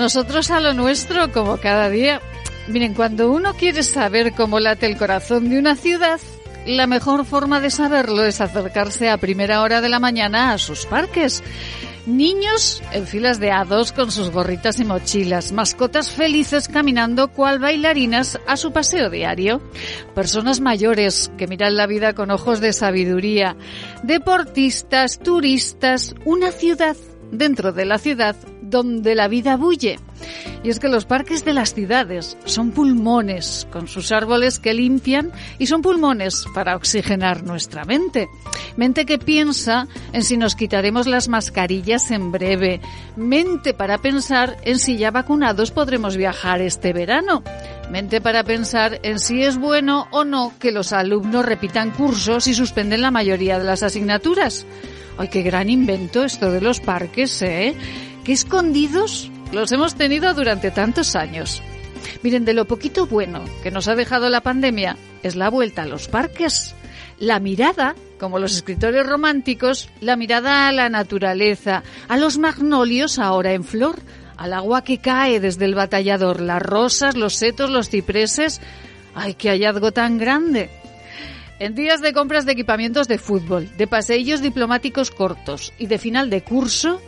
Nosotros a lo nuestro, como cada día. Miren, cuando uno quiere saber cómo late el corazón de una ciudad, la mejor forma de saberlo es acercarse a primera hora de la mañana a sus parques. Niños en filas de a con sus gorritas y mochilas, mascotas felices caminando cual bailarinas a su paseo diario, personas mayores que miran la vida con ojos de sabiduría, deportistas, turistas, una ciudad dentro de la ciudad donde la vida bulle. Y es que los parques de las ciudades son pulmones con sus árboles que limpian y son pulmones para oxigenar nuestra mente. Mente que piensa en si nos quitaremos las mascarillas en breve. Mente para pensar en si ya vacunados podremos viajar este verano. Mente para pensar en si es bueno o no que los alumnos repitan cursos y suspenden la mayoría de las asignaturas. ¡Ay, qué gran invento esto de los parques, eh! ¡Qué escondidos los hemos tenido durante tantos años! Miren, de lo poquito bueno que nos ha dejado la pandemia es la vuelta a los parques. La mirada, como los escritores románticos, la mirada a la naturaleza, a los magnolios ahora en flor, al agua que cae desde el batallador, las rosas, los setos, los cipreses. ¡Ay, qué hallazgo tan grande! En días de compras de equipamientos de fútbol, de paseillos diplomáticos cortos y de final de curso,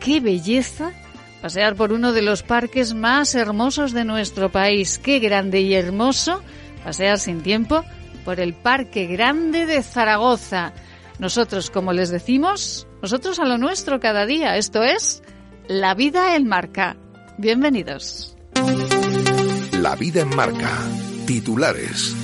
qué belleza pasear por uno de los parques más hermosos de nuestro país. Qué grande y hermoso pasear sin tiempo por el Parque Grande de Zaragoza. Nosotros, como les decimos, nosotros a lo nuestro cada día. Esto es La Vida en Marca. Bienvenidos. La Vida en Marca. Titulares.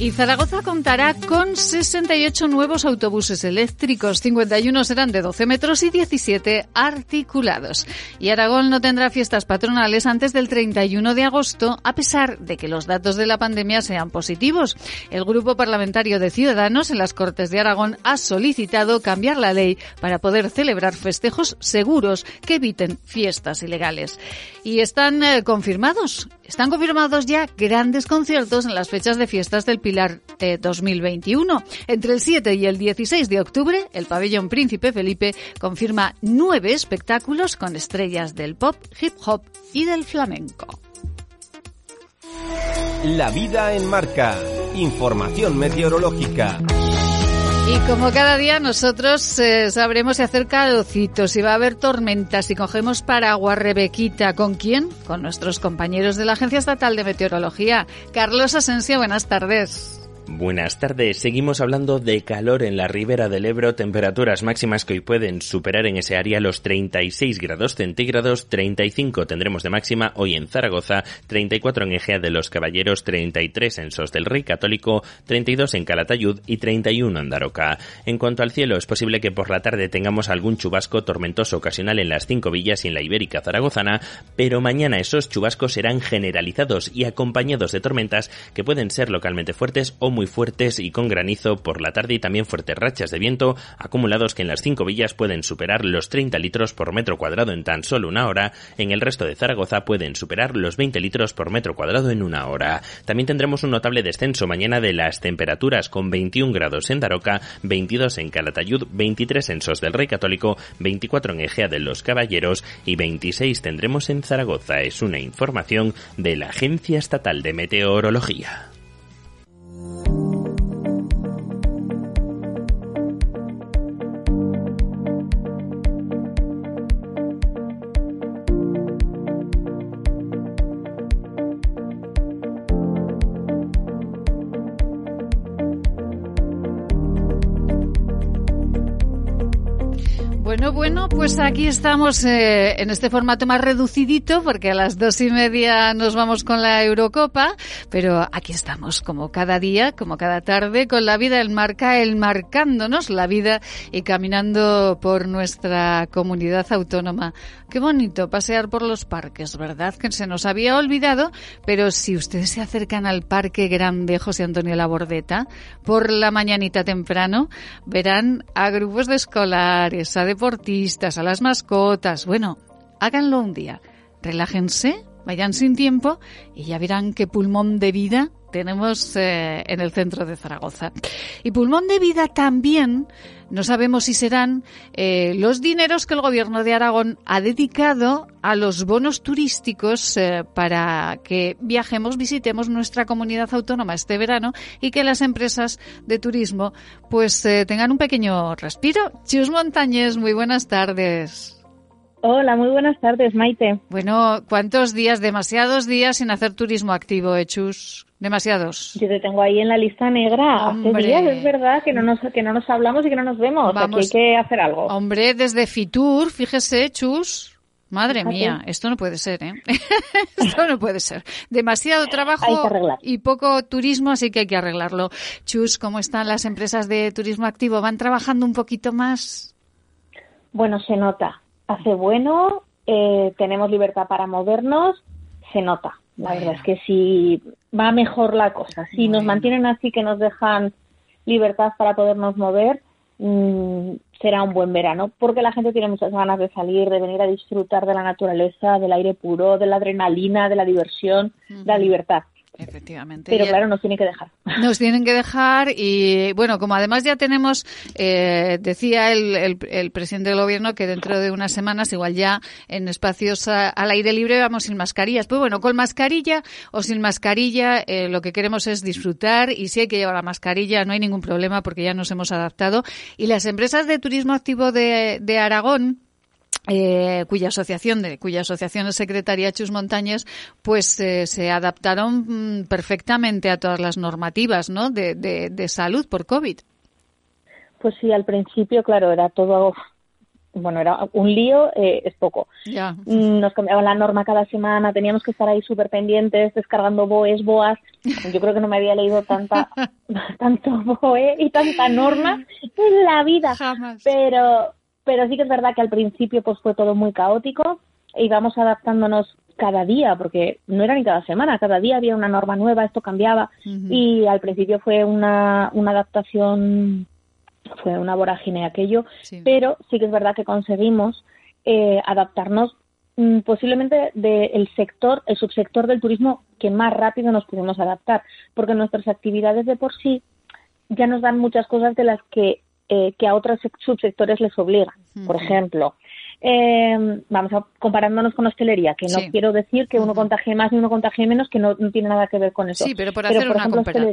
Y Zaragoza contará con 68 nuevos autobuses eléctricos, 51 serán de 12 metros y 17 articulados. Y Aragón no tendrá fiestas patronales antes del 31 de agosto, a pesar de que los datos de la pandemia sean positivos. El Grupo Parlamentario de Ciudadanos en las Cortes de Aragón ha solicitado cambiar la ley para poder celebrar festejos seguros que eviten fiestas ilegales. Y están eh, confirmados están confirmados ya grandes conciertos en las fechas de fiestas del Pilar de 2021. Entre el 7 y el 16 de octubre, el pabellón Príncipe Felipe confirma nueve espectáculos con estrellas del pop, hip hop y del flamenco. La vida en marca. Información meteorológica. Y como cada día nosotros eh, sabremos si hacer calocitos, si va a haber tormentas, si cogemos paraguas, Rebequita. ¿Con quién? Con nuestros compañeros de la Agencia Estatal de Meteorología. Carlos Asensio, buenas tardes. Buenas tardes. Seguimos hablando de calor en la ribera del Ebro, temperaturas máximas que hoy pueden superar en ese área los 36 grados centígrados, 35 tendremos de máxima hoy en Zaragoza, 34 en Egea de los Caballeros, 33 en Sos del Rey Católico, 32 en Calatayud y 31 en Daroca. En cuanto al cielo, es posible que por la tarde tengamos algún chubasco tormentoso ocasional en las cinco villas y en la Ibérica zaragozana, pero mañana esos chubascos serán generalizados y acompañados de tormentas que pueden ser localmente fuertes o muy fuertes y con granizo por la tarde y también fuertes rachas de viento acumulados que en las cinco villas pueden superar los 30 litros por metro cuadrado en tan solo una hora, en el resto de Zaragoza pueden superar los 20 litros por metro cuadrado en una hora. También tendremos un notable descenso mañana de las temperaturas con 21 grados en Daroca, 22 en Calatayud, 23 en Sos del Rey Católico, 24 en Egea de los Caballeros y 26 tendremos en Zaragoza. Es una información de la Agencia Estatal de Meteorología. Bueno, pues aquí estamos eh, en este formato más reducidito porque a las dos y media nos vamos con la Eurocopa, pero aquí estamos como cada día, como cada tarde, con la vida en marca, el marcándonos la vida y caminando por nuestra comunidad autónoma. Qué bonito pasear por los parques, ¿verdad? Que se nos había olvidado, pero si ustedes se acercan al Parque Grande José Antonio Labordeta por la mañanita temprano, verán a grupos de escolares, a deportistas, a las mascotas. Bueno, háganlo un día. Relájense, vayan sin tiempo y ya verán qué pulmón de vida tenemos eh, en el centro de Zaragoza. Y pulmón de vida también, no sabemos si serán eh, los dineros que el gobierno de Aragón ha dedicado a los bonos turísticos eh, para que viajemos, visitemos nuestra comunidad autónoma este verano y que las empresas de turismo pues tengan un pequeño respiro. Chus Montañez, muy buenas tardes. Hola, muy buenas tardes, Maite. Bueno, ¿cuántos días? Demasiados días sin hacer turismo activo, Hechus. Demasiados. Yo te tengo ahí en la lista negra. Hace días, es verdad, que no nos, que no nos hablamos y que no nos vemos. Aquí hay que hacer algo. Hombre, desde Fitur, fíjese, Chus. Madre mía, esto no puede ser, ¿eh? esto no puede ser. Demasiado trabajo y poco turismo, así que hay que arreglarlo. Chus, ¿cómo están las empresas de turismo activo? ¿Van trabajando un poquito más? Bueno, se nota hace bueno, eh, tenemos libertad para movernos, se nota. La verdad es que si va mejor la cosa. Si nos mantienen así, que nos dejan libertad para podernos mover, mm, será un buen verano, porque la gente tiene muchas ganas de salir, de venir a disfrutar de la naturaleza, del aire puro, de la adrenalina, de la diversión, de la libertad. Efectivamente. Pero claro, nos tienen que dejar. Nos tienen que dejar y bueno, como además ya tenemos, eh, decía el, el, presidente del gobierno que dentro de unas semanas igual ya en espacios al aire libre vamos sin mascarillas. Pues bueno, con mascarilla o sin mascarilla eh, lo que queremos es disfrutar y si hay que llevar la mascarilla no hay ningún problema porque ya nos hemos adaptado. Y las empresas de turismo activo de, de Aragón, eh, cuya asociación de cuya asociación es secretaria Chus Montañes, pues eh, se adaptaron mm, perfectamente a todas las normativas, ¿no? De, de, salud por COVID. Pues sí, al principio, claro, era todo bueno, era un lío, eh, es poco. Ya. Mm, nos cambiaban la norma cada semana, teníamos que estar ahí súper pendientes, descargando BOEs, BOAs. Yo creo que no me había leído tanta, tanto BOE y tanta norma en la vida. Jamás. Pero, pero sí que es verdad que al principio pues fue todo muy caótico e íbamos adaptándonos cada día, porque no era ni cada semana, cada día había una norma nueva, esto cambiaba. Y al principio fue una, una adaptación, fue una vorágine aquello, pero sí que es verdad que conseguimos eh, adaptarnos mm, posiblemente del sector, el subsector del turismo que más rápido nos pudimos adaptar, porque nuestras actividades de por sí ya nos dan muchas cosas de las que eh, que a otros subsectores les obliga. Por ejemplo, eh, vamos a comparándonos con hostelería, que no quiero decir que uno contagie más y uno contagie menos, que no, tiene nada que ver con eso. Sí, pero por hacer una,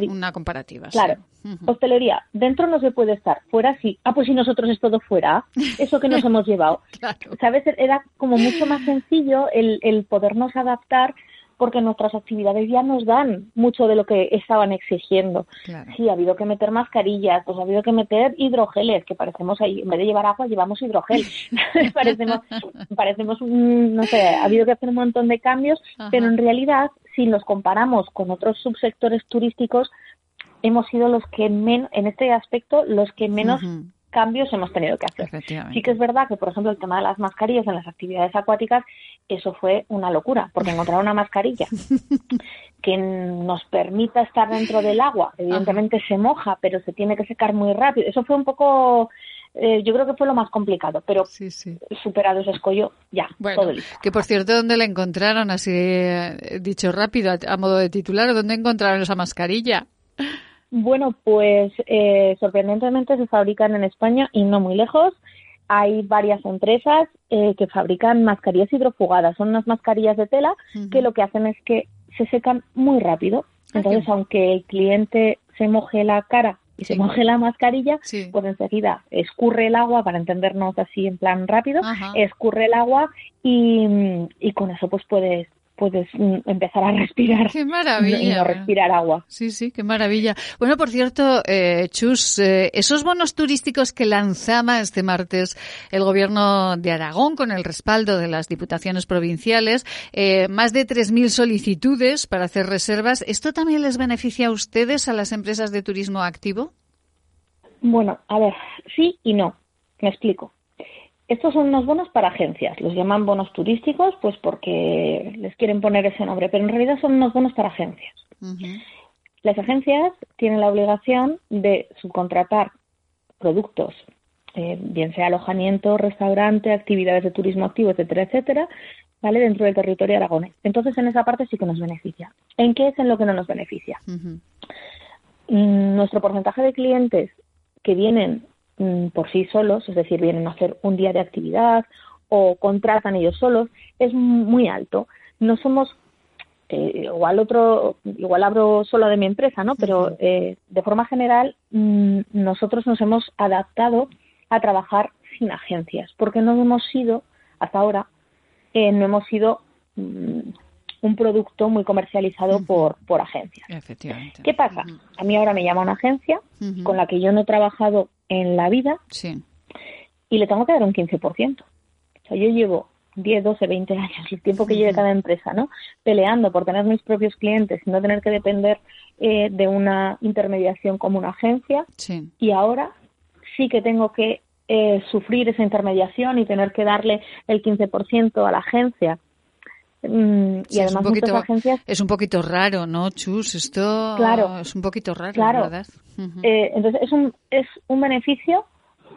una, comparativa. Claro, hostelería, dentro no se puede estar, fuera sí. Ah, pues si nosotros es todo fuera, eso que nos hemos llevado. ¿Sabes? Era como mucho más sencillo el, el podernos adaptar porque nuestras actividades ya nos dan mucho de lo que estaban exigiendo. Sí, ha habido que meter mascarillas, pues ha habido que meter hidrogeles, que parecemos ahí, en vez de llevar agua, llevamos hidrogel. parecemos, parecemos, no sé, ha habido que hacer un montón de cambios, pero en realidad, si los comparamos con otros subsectores turísticos, hemos sido los que menos, en este aspecto, los que menos cambios hemos tenido que hacer. Sí que es verdad que, por ejemplo, el tema de las mascarillas en las actividades acuáticas, eso fue una locura, porque encontrar una mascarilla que nos permita estar dentro del agua, evidentemente se moja, pero se tiene que secar muy rápido. Eso fue un poco eh, yo creo que fue lo más complicado, pero superado ese escollo, ya, todo listo. Que por cierto, ¿dónde la encontraron? Así eh, dicho rápido, a, modo de titular, ¿dónde encontraron esa mascarilla? Bueno, pues eh, sorprendentemente se fabrican en España y no muy lejos. Hay varias empresas eh, que fabrican mascarillas hidrofugadas. Son unas mascarillas de tela que lo que hacen es que se secan muy rápido. Ah, Entonces, aunque el cliente se moje la cara y se moje la mascarilla, pues enseguida escurre el agua, para entendernos así en plan rápido, escurre el agua y, y, con eso pues puedes puedes mm, empezar a respirar. ¡Qué maravilla! Y no respirar agua. Sí, sí, qué maravilla. Bueno, por cierto, eh, Chus, eh, esos bonos turísticos que lanzaba este martes el gobierno de Aragón con el respaldo de las diputaciones provinciales, eh, más de 3.000 solicitudes para hacer reservas, ¿esto también les beneficia a ustedes, a las empresas de turismo activo? Bueno, a ver, sí y no. Me explico. Estos son unos bonos para agencias, los llaman bonos turísticos, pues porque les quieren poner ese nombre, pero en realidad son unos bonos para agencias. Las agencias tienen la obligación de subcontratar productos, eh, bien sea alojamiento, restaurante, actividades de turismo activo, etcétera, etcétera, ¿vale? Dentro del territorio aragonés. Entonces, en esa parte sí que nos beneficia. ¿En qué es en lo que no nos beneficia? Mm, nuestro porcentaje de clientes que vienen mm, por sí solos, es decir, vienen a hacer un día de actividad o contratan ellos solos, es muy alto. No somos eh, igual otro, igual hablo solo de mi empresa, ¿no? Pero eh, de forma general mm, nosotros nos hemos adaptado a trabajar sin agencias, porque no hemos sido hasta ahora eh, no hemos sido mm, un producto muy comercializado por, por agencias. Efectivamente. ¿Qué pasa? A mí ahora me llama una agencia con la que yo no he trabajado en la vida y le tengo que dar un 15%. O sea, yo llevo 10, 12, 20 años, el tiempo que lleve cada empresa, ¿no? Peleando por tener mis propios clientes y no tener que depender eh, de una intermediación como una agencia. Y ahora sí que tengo que eh, sufrir esa intermediación y tener que darle el 15% a la agencia. Mm, y además es un, poquito, agencias... es un poquito raro, ¿no, Chus? Esto claro, es un poquito raro, claro. ¿verdad? Eh, entonces es un, es un beneficio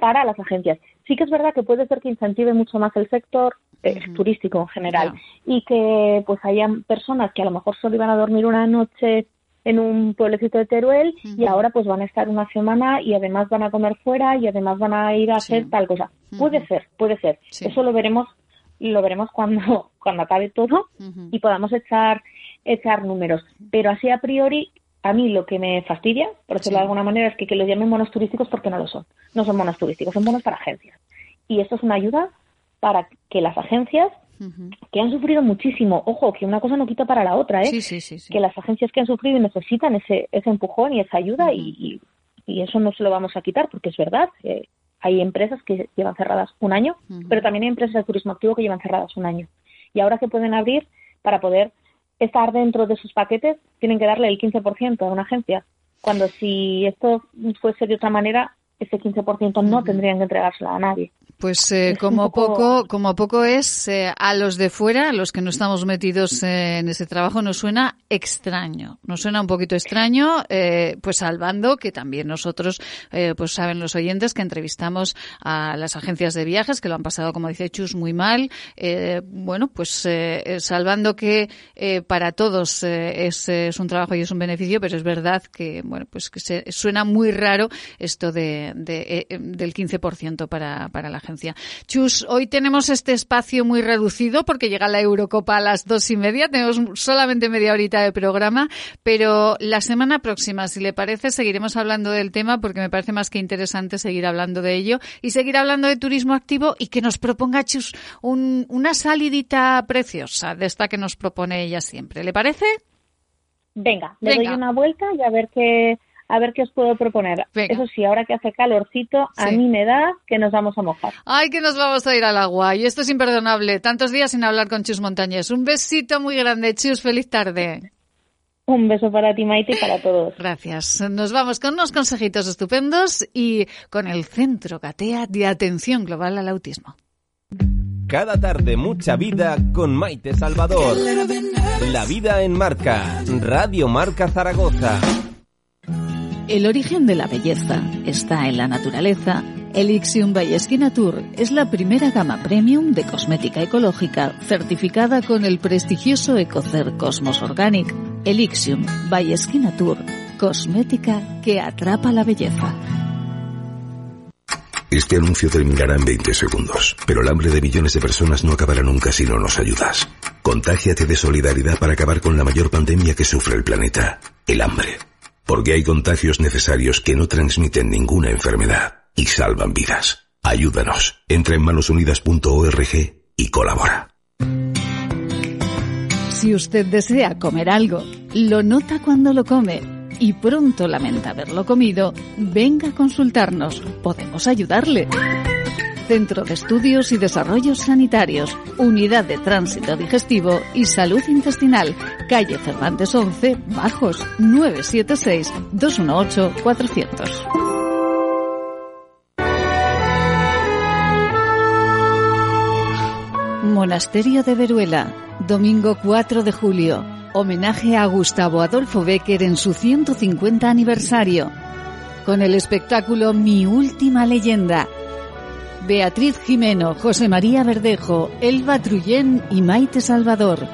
para las agencias. Sí que es verdad que puede ser que incentive mucho más el sector eh, turístico en general y que pues hayan personas que a lo mejor solo iban a dormir una noche en un pueblecito de Teruel y ahora pues van a estar una semana y además van a comer fuera y además van a ir a hacer tal cosa. Puede ser, puede ser. Eso lo veremos lo veremos cuando cuando acabe todo y podamos echar echar números. Pero así a priori a mí lo que me fastidia, por decirlo de alguna manera, es que, que lo llamen monos turísticos porque no lo son. No son monos turísticos, son bonos para agencias. Y esto es una ayuda para que las agencias que han sufrido muchísimo, ojo, que una cosa no quita para la otra, ¿eh? que las agencias que han sufrido necesitan ese, ese empujón y esa ayuda y, y, eso no se lo vamos a quitar porque es verdad. Hay empresas que llevan cerradas un año, pero también hay empresas de turismo activo que llevan cerradas un año. Y ahora que pueden abrir para poder estar dentro de sus paquetes, tienen que darle el 15% a una agencia. Cuando si esto fuese de otra manera, ese 15% no tendrían que entregárselo a nadie. Pues eh, como poco, como poco es eh, a los de fuera, a los que no estamos metidos eh, en ese trabajo, nos suena extraño, nos suena un poquito extraño, pues salvando que también nosotros, pues saben los oyentes que entrevistamos a las agencias de viajes que lo han pasado, como dice Chus, muy mal. bueno, pues salvando que para todos es, es, un trabajo y es un beneficio, pero es verdad que bueno, pues que se, suena muy raro esto de, de del 15% para para la Chus, hoy tenemos este espacio muy reducido porque llega la Eurocopa a las dos y media. Tenemos solamente media horita de programa, pero la semana próxima, si le parece, seguiremos hablando del tema porque me parece más que interesante seguir hablando de ello y seguir hablando de turismo activo y que nos proponga Chus una salidita preciosa de esta que nos propone ella siempre. ¿Le parece? Venga, le doy una vuelta y a ver qué a ver qué os puedo proponer. Eso sí, ahora que hace calorcito, a mí me da que nos vamos a mojar. Ay, que nos vamos a ir al agua. Y esto es imperdonable. Tantos días sin hablar con Chus Montañés. Un besito muy grande, Chus. Feliz tarde. Un beso para ti, Maite, y para todos. Gracias. Nos vamos con unos consejitos estupendos y con el Centro Gatea de Atención Global al Autismo. Cada tarde mucha vida con Maite Salvador. La vida en marca. Radio Marca Zaragoza. El origen de la belleza está en la naturaleza. Elixium by Tour es la primera gama premium de cosmética ecológica certificada con el prestigioso Ecocer Cosmos Organic. Elixium by Tour, cosmética que atrapa la belleza. Este anuncio terminará en 20 segundos, pero el hambre de millones de personas no acabará nunca si no nos ayudas. Contágiate de solidaridad para acabar con la mayor pandemia que sufre el planeta, el hambre porque hay contagios necesarios que no transmiten ninguna enfermedad y salvan vidas. Ayúdanos. Entra en manosunidas.org y colabora. Si usted desea comer algo, lo nota cuando lo come y pronto lamenta haberlo comido, venga a consultarnos. Podemos ayudarle. Centro de Estudios y Desarrollos Sanitarios, Unidad de Tránsito Digestivo y Salud Intestinal, calle Cervantes 11, Bajos, 976-218-400. Monasterio de Veruela, domingo 4 de julio. Homenaje a Gustavo Adolfo Becker en su 150 aniversario. Con el espectáculo Mi Última Leyenda Beatriz Jimeno, José María Verdejo, Elba Trullén y Maite Salvador.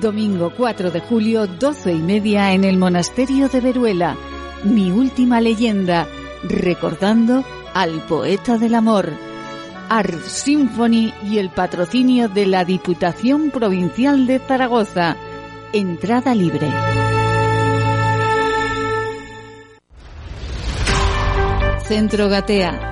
Domingo 4 de julio, 12 y media en el Monasterio de Veruela. Mi última leyenda, recordando al poeta del amor. Art Symphony y el patrocinio de la Diputación Provincial de Zaragoza. Entrada libre. Centro Gatea,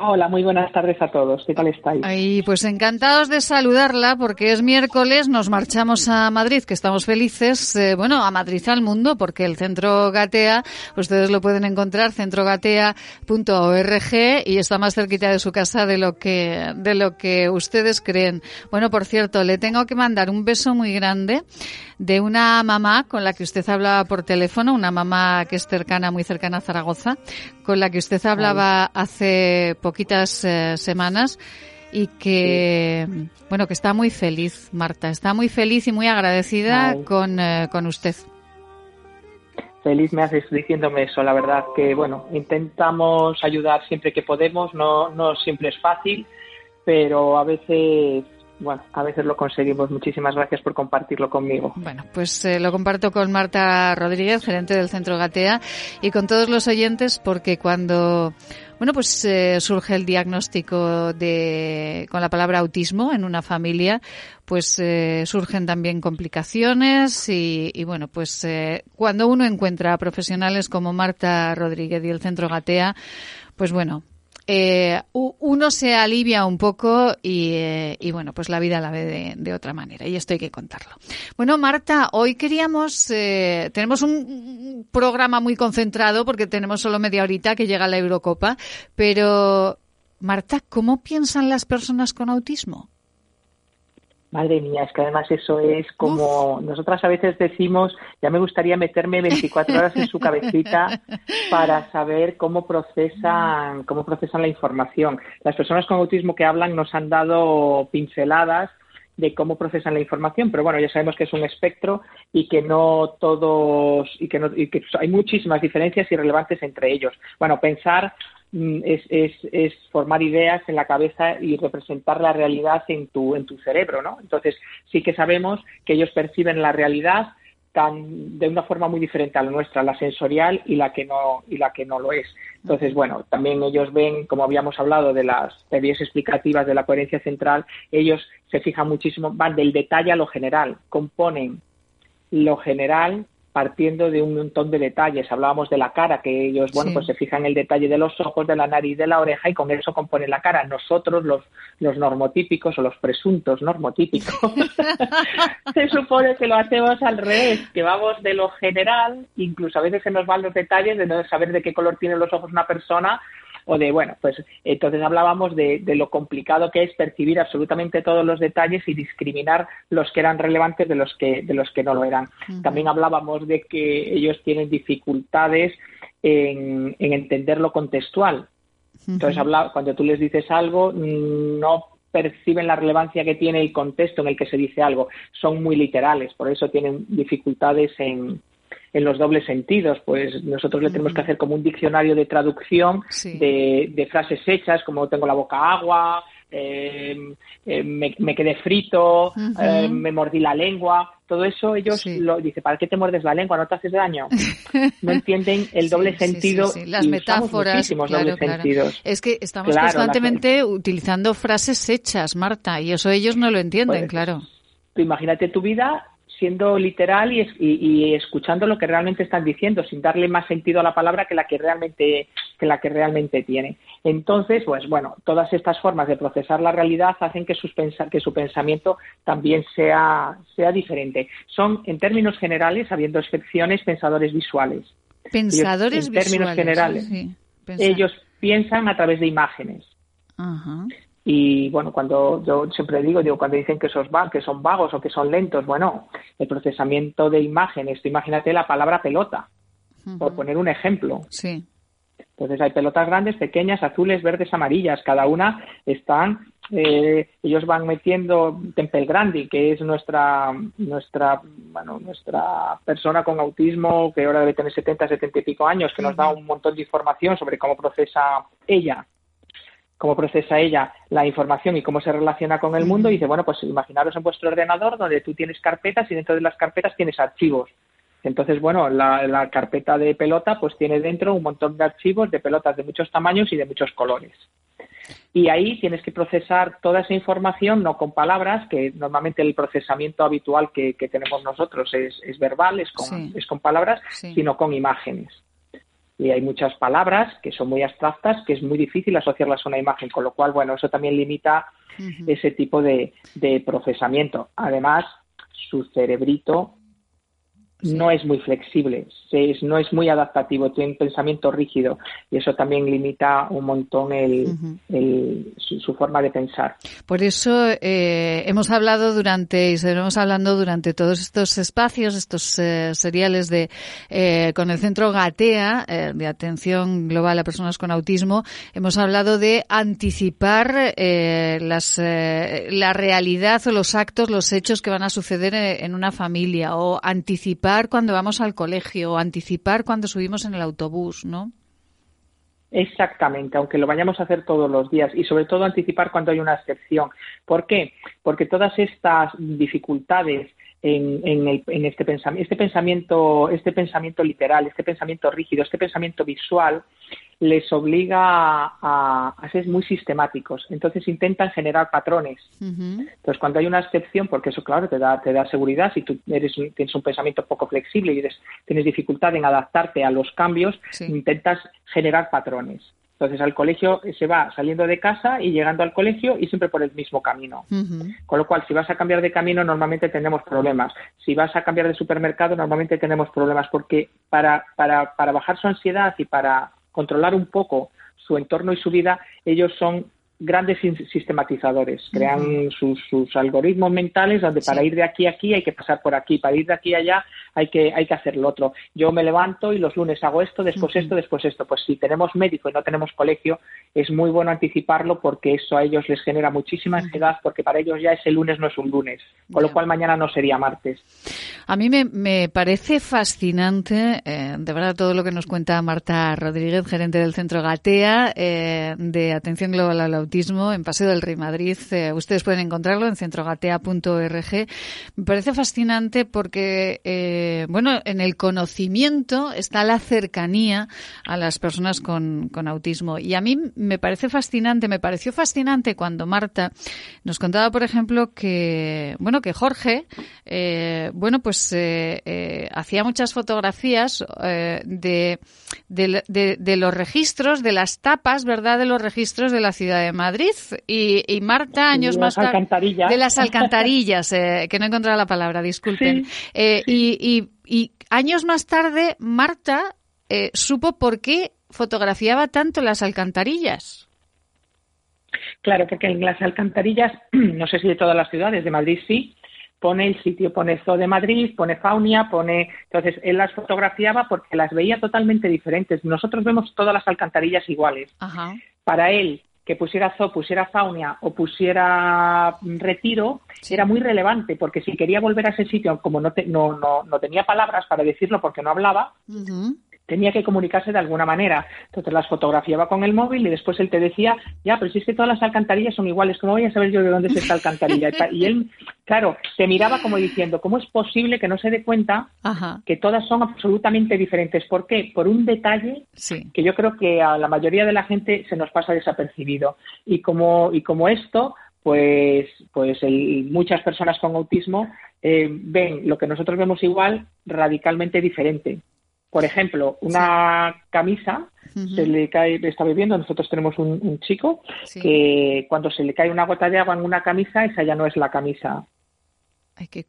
Hola, muy buenas tardes a todos. ¿Qué tal estáis? Ay, pues encantados de saludarla porque es miércoles, nos marchamos a Madrid, que estamos felices, eh, bueno, a Madrid al mundo, porque el Centro Gatea, ustedes lo pueden encontrar, centrogatea.org y está más cerquita de su casa de lo que, de lo que ustedes creen. Bueno, por cierto, le tengo que mandar un beso muy grande de una mamá con la que usted hablaba por teléfono, una mamá que es cercana, muy cercana a Zaragoza, con la que usted hablaba hace poquitas eh, semanas y que, bueno, que está muy feliz, Marta, está muy feliz y muy agradecida con, eh, con usted. Feliz me haces diciéndome eso, la verdad que, bueno, intentamos ayudar siempre que podemos, no, no siempre es fácil, pero a veces bueno, a veces lo conseguimos. Muchísimas gracias por compartirlo conmigo. Bueno, pues eh, lo comparto con Marta Rodríguez, gerente del Centro Gatea, y con todos los oyentes, porque cuando bueno, pues eh, surge el diagnóstico de con la palabra autismo en una familia, pues eh, surgen también complicaciones y, y bueno, pues cuando uno encuentra a profesionales como Marta Rodríguez y el Centro Gatea, pues bueno, eh, uno se alivia un poco eh, y, bueno, pues la vida la ve de, otra manera y esto hay que contarlo. Bueno, Marta, hoy queríamos, eh, tenemos un programa muy concentrado porque tenemos solo media horita que llega la Eurocopa, pero Marta, ¿cómo piensan las personas con autismo? Madre mía, es que además eso es como nosotras a veces decimos, ya me gustaría meterme 24 horas en su cabecita para saber cómo procesan, cómo procesan la información. Las personas con autismo que hablan nos han dado pinceladas de cómo procesan la información, pero bueno, ya sabemos que es un espectro y que no todos y que, no, y que hay muchísimas diferencias irrelevantes entre ellos. Bueno, pensar es, es, es, formar ideas en la cabeza y representar la realidad en tu, en tu cerebro, ¿no? Entonces, sí que sabemos que ellos perciben la realidad tan, de una forma muy diferente a la nuestra, la sensorial y la que no, y la que no lo es. Entonces, bueno, también ellos ven, como habíamos hablado de las teorías explicativas de la coherencia central, ellos se fijan muchísimo, van del detalle a lo general, componen lo general partiendo de un montón de detalles. Hablábamos de la cara, que ellos, bueno, pues se fijan en el detalle de los ojos, de la nariz, de la oreja y con eso componen la cara. Nosotros, los, los normotípicos o los presuntos normotípicos, se supone que lo hacemos al revés, que vamos de lo general, incluso a veces se nos van los detalles de no saber de qué color tienen los ojos una persona o de, bueno, pues entonces hablábamos de, lo complicado que es percibir absolutamente todos los detalles y discriminar los que eran relevantes de los que, de los que no lo eran. También hablábamos de que ellos tienen dificultades en, entender lo contextual. Entonces, cuando tú les dices algo, no perciben la relevancia que tiene el contexto en el que se dice algo. Son muy literales, por eso tienen dificultades en, en los dobles sentidos. Pues nosotros le tenemos que hacer como un diccionario de traducción de, frases hechas, como tengo la boca agua, em, me, quedé frito, em, me mordí la lengua. Todo eso ellos lo dice, ¿para qué te muerdes la lengua? ¿No te haces daño? No entienden el doble sentido. Las metáforas. Es que estamos constantemente utilizando frases hechas, Marta, y eso ellos no lo entienden, pues, claro. imagínate tu vida siendo literal y, escuchando lo que realmente están diciendo, sin darle más sentido a la palabra que la que realmente, que la que realmente tiene. Entonces, pues bueno, todas estas formas de procesar la realidad hacen que, sus que su pensamiento también sea, sea diferente. Son, en términos generales, habiendo excepciones, pensadores visuales. Pensadores en términos generales. ellos piensan a través de imágenes. Y bueno, cuando yo siempre digo, digo, cuando dicen que, que son vagos o que son lentos, bueno, el procesamiento de imágenes, imagínate la palabra pelota, por poner un ejemplo. Sí. Entonces hay pelotas grandes, pequeñas, azules, verdes, amarillas. Cada una están, eh, ellos van metiendo Tempel Grandi, que es nuestra, nuestra, bueno, nuestra persona con autismo, que ahora debe tener 70, 70 y pico años, que nos da un montón de información sobre cómo procesa ella cómo procesa ella la información y cómo se relaciona con el mundo y dice, bueno, pues imaginaros en vuestro ordenador donde tú tienes carpetas y dentro de las carpetas tienes archivos. Entonces, bueno, la, carpeta de pelota pues tiene dentro un montón de archivos de pelotas de muchos tamaños y de muchos colores. Y ahí tienes que procesar toda esa información, no con palabras, que normalmente el procesamiento habitual que, tenemos nosotros es, verbal, es con, es con palabras, sino con imágenes. Y hay muchas palabras que son muy abstractas, que es muy difícil asociarlas a una imagen, con lo cual, bueno, eso también limita ese tipo de procesamiento. Además, su cerebrito no es muy flexible, no es muy adaptativo, tiene un pensamiento rígido y eso también limita un montón su, forma de pensar. Por eso eh, hemos hablado durante y seguiremos hablando durante todos estos espacios, estos eh, seriales de eh, con el Centro Gatea de Atención Global a Personas con Autismo, hemos hablado de anticipar las, la realidad o los actos, los hechos que van a suceder en una familia o anticipar cuando vamos al colegio, anticipar cuando subimos en el autobús, ¿no? Exactamente, aunque lo vayamos a hacer todos los días y sobre todo anticipar cuando hay una excepción. ¿Por qué? Porque todas estas dificultades en, este, pensamiento, este pensamiento, este pensamiento literal, este pensamiento rígido, este pensamiento visual, les obliga a, ser muy sistemáticos. Entonces intentan generar patrones. Entonces cuando hay una excepción, porque eso claro te da, te da seguridad, si tú eres, tienes un pensamiento poco flexible y tienes dificultad en adaptarte a los cambios, intentas generar patrones. Entonces al colegio se va saliendo de casa y llegando al colegio y siempre por el mismo camino. Con lo cual, si vas a cambiar de camino, normalmente tenemos problemas. Si vas a cambiar de supermercado, normalmente tenemos problemas porque para, para, para bajar su ansiedad y para controlar un poco su entorno y su vida, ellos son grandes sistematizadores, crean sus, algoritmos mentales donde para ir de aquí a aquí hay que pasar por aquí, para ir de aquí a allá hay que, hay que hacer lo otro. Yo me levanto y los lunes hago esto, después esto, después esto. Pues si tenemos médico y no tenemos colegio, es muy bueno anticiparlo porque eso a ellos les genera muchísima ansiedad porque para ellos ya ese lunes no es un lunes, con lo cual mañana no sería martes. A mí me, parece fascinante, eh, de verdad, todo lo que nos cuenta Marta Rodríguez, gerente del Centro Gatea eh, de Atención Global a la en Paseo del Rey Madrid. Eh, ustedes pueden encontrarlo en centrogatea.org. Me parece fascinante porque, eh, bueno, en el conocimiento está la cercanía a las personas con, autismo. Y a mí me parece fascinante, me pareció fascinante cuando Marta nos contaba, por ejemplo, que, bueno, que Jorge, eh, bueno, pues hacía muchas fotografías de, de, los registros, de las tapas, ¿verdad?, de los registros de la ciudad de Madrid y, Marta años más tarde de las alcantarillas, eh, que no he encontrado la palabra, disculpen. Eh, y, años más tarde Marta eh, supo por qué fotografiaba tanto las alcantarillas. Claro, porque en las alcantarillas, no sé si de todas las ciudades, de Madrid sí, pone el sitio, pone Zoo de Madrid, pone Faunia, pone... Entonces, él las fotografiaba porque las veía totalmente diferentes. Nosotros vemos todas las alcantarillas iguales. Para él, que pusiera zoo, pusiera faunia o pusiera retiro, era muy relevante, porque si quería volver a ese sitio, como no, no, no, no tenía palabras para decirlo porque no hablaba, tenía que comunicarse de alguna manera. Entonces las fotografiaba con el móvil y después él te decía, ya, pero si es que todas las alcantarillas son iguales, ¿cómo voy a saber yo de dónde es esta alcantarilla? Y él, claro, te miraba como diciendo, ¿cómo es posible que no se dé cuenta que todas son absolutamente diferentes? ¿Por qué? Por un detalle que yo creo que a la mayoría de la gente se nos pasa desapercibido. Y como, y como esto, pues, pues muchas personas con autismo eh, ven lo que nosotros vemos igual radicalmente diferente. Por ejemplo, una camisa se le cae, está bebiendo, nosotros tenemos un, chico que cuando se le cae una gota de agua en una camisa, esa ya no es la camisa.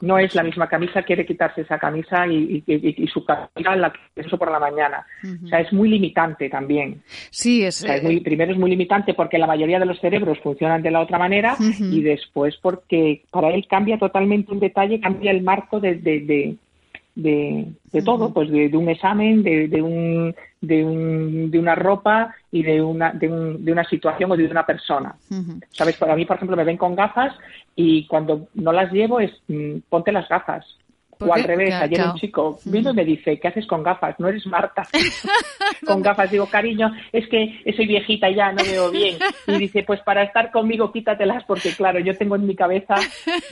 no es la misma camisa, quiere quitarse esa camisa y, su camisa la que uso por la mañana. O sea, es muy limitante también. Sí, es, eh, primero es muy limitante porque la mayoría de los cerebros funcionan de la otra manera y después porque para él cambia totalmente un detalle, cambia el marco de, de, de, todo, pues de, un examen, de, un, de, un, de una ropa y de una, de, un, de una situación o de una persona. ¿Sabes? Para mí, por ejemplo, me ven con gafas y cuando no las llevo es mm, ponte las gafas. O al revés, ayer un chico vino y me dice, ¿qué haces con gafas? No eres Marta. con gafas digo, cariño, es que soy viejita ya, no veo bien. Y dice, pues para estar conmigo quítatelas porque claro, yo tengo en mi cabeza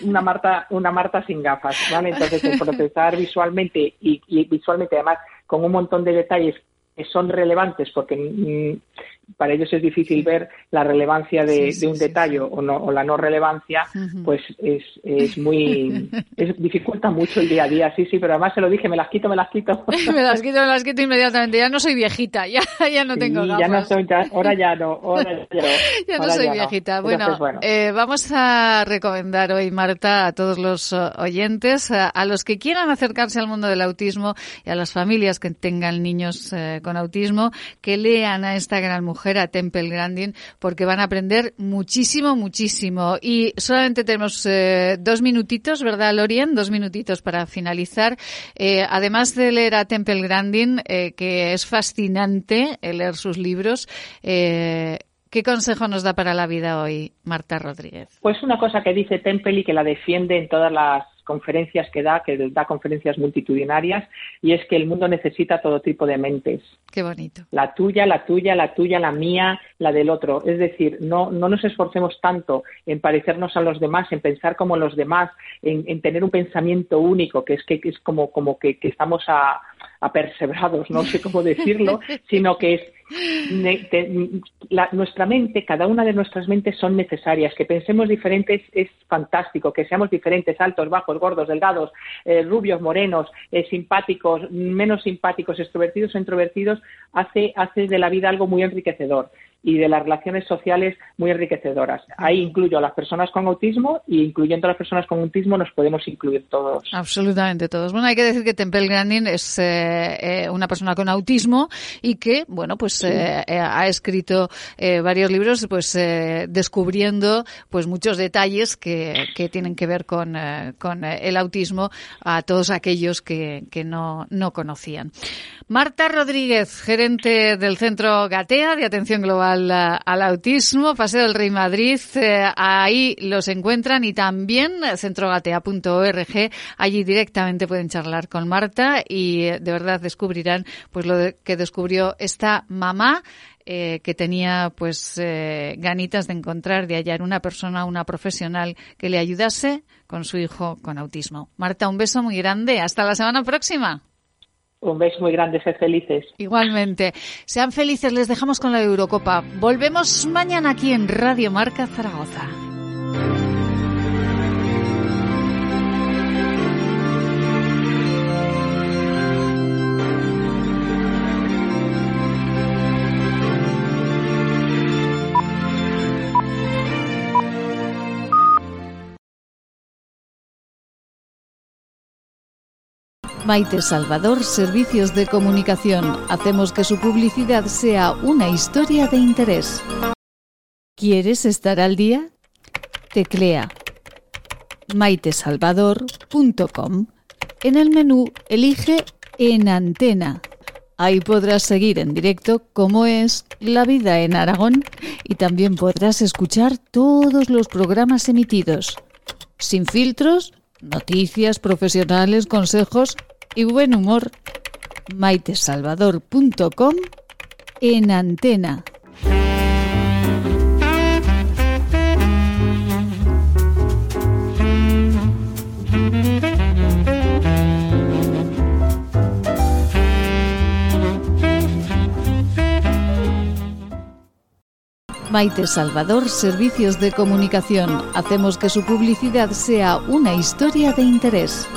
una Marta, una Marta sin gafas, ¿vale? Entonces, el procesar visualmente y, y visualmente además con un montón de detalles que son relevantes porque mm, para ellos es difícil ver la relevancia de, un detalle o, no, o la no relevancia, pues es, es muy. Es, dificulta mucho el día a día, sí, sí, pero además se lo dije, me las quito, me las quito. me las quito, me las quito inmediatamente. Ya no soy viejita, ya, ya no tengo gafas. Ya no soy, ahora ya no, ahora ya no. ya no soy viejita. Bueno, Eh, vamos a recomendar hoy, Marta, a todos los uh, oyentes, a, los que quieran acercarse al mundo del autismo y a las familias que tengan niños eh, con autismo, que lean a esta gran mujer a Temple Grandin porque van a aprender muchísimo, muchísimo. Y solamente tenemos eh, dos minutitos, ¿verdad, Lorien? Dos minutitos para finalizar. Eh, además de leer a Temple Grandin, eh, que es fascinante leer sus libros, ¿Qué consejo nos da para la vida hoy Marta Rodríguez? Pues una cosa que dice Temple y que la defiende en todas las conferencias que da, que da conferencias multitudinarias, y es que el mundo necesita todo tipo de mentes. Qué bonito. La tuya, la tuya, la tuya, la mía, la del otro. Es decir, no, no nos esforcemos tanto en parecernos a los demás, en pensar como los demás, en, tener un pensamiento único, que es que, es como, como que, que estamos a, perseverados, no sé cómo decirlo, sino que es nuestra mente, cada una de nuestras mentes son necesarias. Que pensemos diferentes es fantástico, que seamos diferentes, altos, bajos, gordos, delgados, eh, rubios, morenos, eh, simpáticos, menos simpáticos, extrovertidos introvertidos, hace, hace de la vida algo muy enriquecedor y de las relaciones sociales muy enriquecedoras. Ahí incluyo a las personas con autismo y incluyendo a las personas con autismo nos podemos incluir todos. Absolutamente todos. Bueno, hay que decir que Temple Grandin es eh, eh, una persona con autismo y que, bueno, pues eh, ha escrito varios libros, pues descubriendo pues muchos detalles que, que tienen que ver con, con el autismo a todos aquellos que, que no, no conocían. Marta Rodríguez, gerente del Centro Gatea de Atención Global al, autismo, Paseo del Rey Madrid, eh, ahí los encuentran y también centrogatea.org, allí directamente pueden charlar con Marta y eh, de verdad descubrirán pues lo que descubrió esta mamá eh, que tenía pues ganitas de encontrar, de hallar una persona, una profesional que le ayudase con su hijo con autismo. Marta, un beso muy grande. Hasta la semana próxima. Un beso muy grande, ser felices. Igualmente. Sean felices, les dejamos con la Eurocopa. Volvemos mañana aquí en Radio Marca Zaragoza. Maite Salvador, Servicios de Comunicación. Hacemos que su publicidad sea una historia de interés. ¿Quieres estar al día? Teclea maitesalvador.com. En el menú elige En Antena. Ahí podrás seguir en directo cómo es la vida en Aragón y también podrás escuchar todos los programas emitidos. Sin filtros, noticias, profesionales, consejos y buen humor, maitesalvador.com en antena. Maite Salvador, Servicios de Comunicación. Hacemos que su publicidad sea una historia de interés.